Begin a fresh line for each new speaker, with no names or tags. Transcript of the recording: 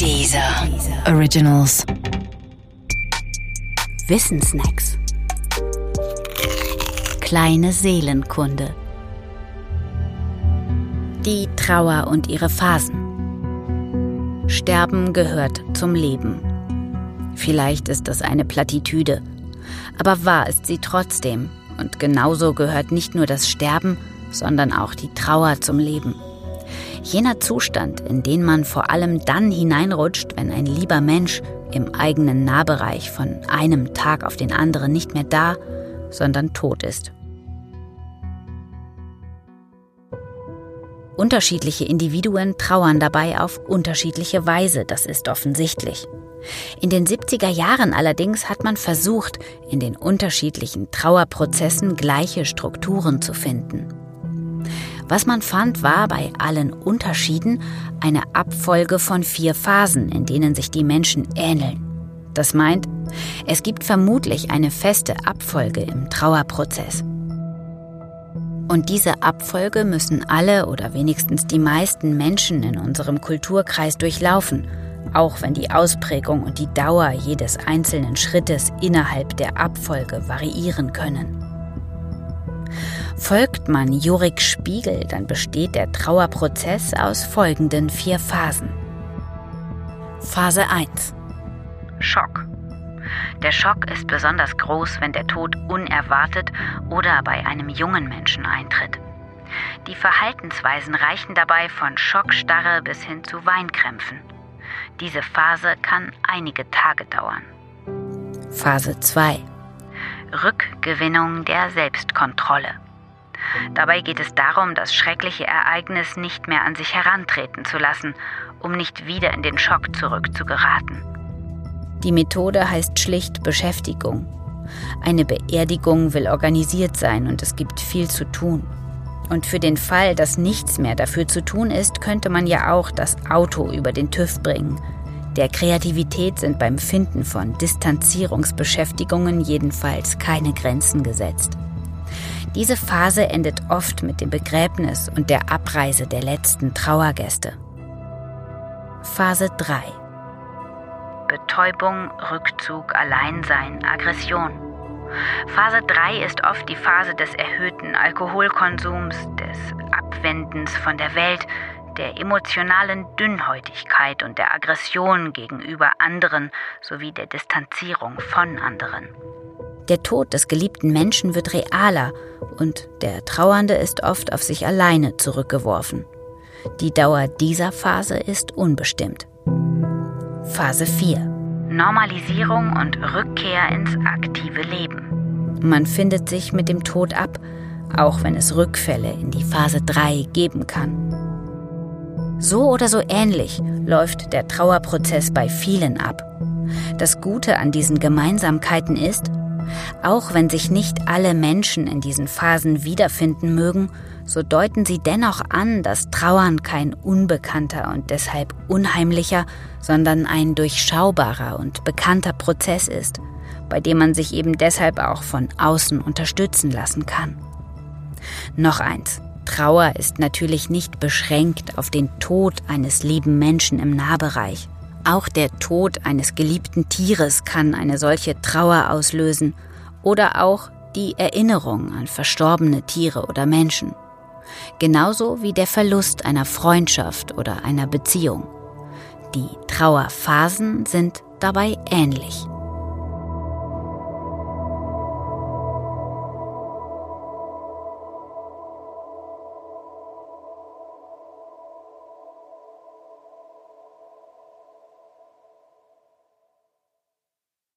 Dieser Originals.
Wissensnacks. Kleine Seelenkunde. Die Trauer und ihre Phasen. Sterben gehört zum Leben. Vielleicht ist das eine Plattitüde, aber wahr ist sie trotzdem. Und genauso gehört nicht nur das Sterben, sondern auch die Trauer zum Leben. Jener Zustand, in den man vor allem dann hineinrutscht, wenn ein lieber Mensch im eigenen Nahbereich von einem Tag auf den anderen nicht mehr da, sondern tot ist. Unterschiedliche Individuen trauern dabei auf unterschiedliche Weise, das ist offensichtlich. In den 70er Jahren allerdings hat man versucht, in den unterschiedlichen Trauerprozessen gleiche Strukturen zu finden. Was man fand, war bei allen Unterschieden eine Abfolge von vier Phasen, in denen sich die Menschen ähneln. Das meint, es gibt vermutlich eine feste Abfolge im Trauerprozess. Und diese Abfolge müssen alle oder wenigstens die meisten Menschen in unserem Kulturkreis durchlaufen, auch wenn die Ausprägung und die Dauer jedes einzelnen Schrittes innerhalb der Abfolge variieren können. Folgt man Jurik Spiegel, dann besteht der Trauerprozess aus folgenden vier Phasen. Phase 1 Schock. Der Schock ist besonders groß, wenn der Tod unerwartet oder bei einem jungen Menschen eintritt. Die Verhaltensweisen reichen dabei von Schockstarre bis hin zu Weinkrämpfen. Diese Phase kann einige Tage dauern. Phase 2 Rückgewinnung der Selbstkontrolle. Dabei geht es darum, das schreckliche Ereignis nicht mehr an sich herantreten zu lassen, um nicht wieder in den Schock zurückzugeraten. Die Methode heißt schlicht Beschäftigung. Eine Beerdigung will organisiert sein und es gibt viel zu tun. Und für den Fall, dass nichts mehr dafür zu tun ist, könnte man ja auch das Auto über den TÜV bringen. Der Kreativität sind beim Finden von Distanzierungsbeschäftigungen jedenfalls keine Grenzen gesetzt. Diese Phase endet oft mit dem Begräbnis und der Abreise der letzten Trauergäste. Phase 3 Betäubung, Rückzug, Alleinsein, Aggression. Phase 3 ist oft die Phase des erhöhten Alkoholkonsums, des Abwendens von der Welt, der emotionalen Dünnhäutigkeit und der Aggression gegenüber anderen sowie der Distanzierung von anderen. Der Tod des geliebten Menschen wird realer und der Trauernde ist oft auf sich alleine zurückgeworfen. Die Dauer dieser Phase ist unbestimmt. Phase 4. Normalisierung und Rückkehr ins aktive Leben. Man findet sich mit dem Tod ab, auch wenn es Rückfälle in die Phase 3 geben kann. So oder so ähnlich läuft der Trauerprozess bei vielen ab. Das Gute an diesen Gemeinsamkeiten ist, auch wenn sich nicht alle Menschen in diesen Phasen wiederfinden mögen, so deuten sie dennoch an, dass Trauern kein unbekannter und deshalb unheimlicher, sondern ein durchschaubarer und bekannter Prozess ist, bei dem man sich eben deshalb auch von außen unterstützen lassen kann. Noch eins. Trauer ist natürlich nicht beschränkt auf den Tod eines lieben Menschen im Nahbereich. Auch der Tod eines geliebten Tieres kann eine solche Trauer auslösen oder auch die Erinnerung an verstorbene Tiere oder Menschen. Genauso wie der Verlust einer Freundschaft oder einer Beziehung. Die Trauerphasen sind dabei ähnlich.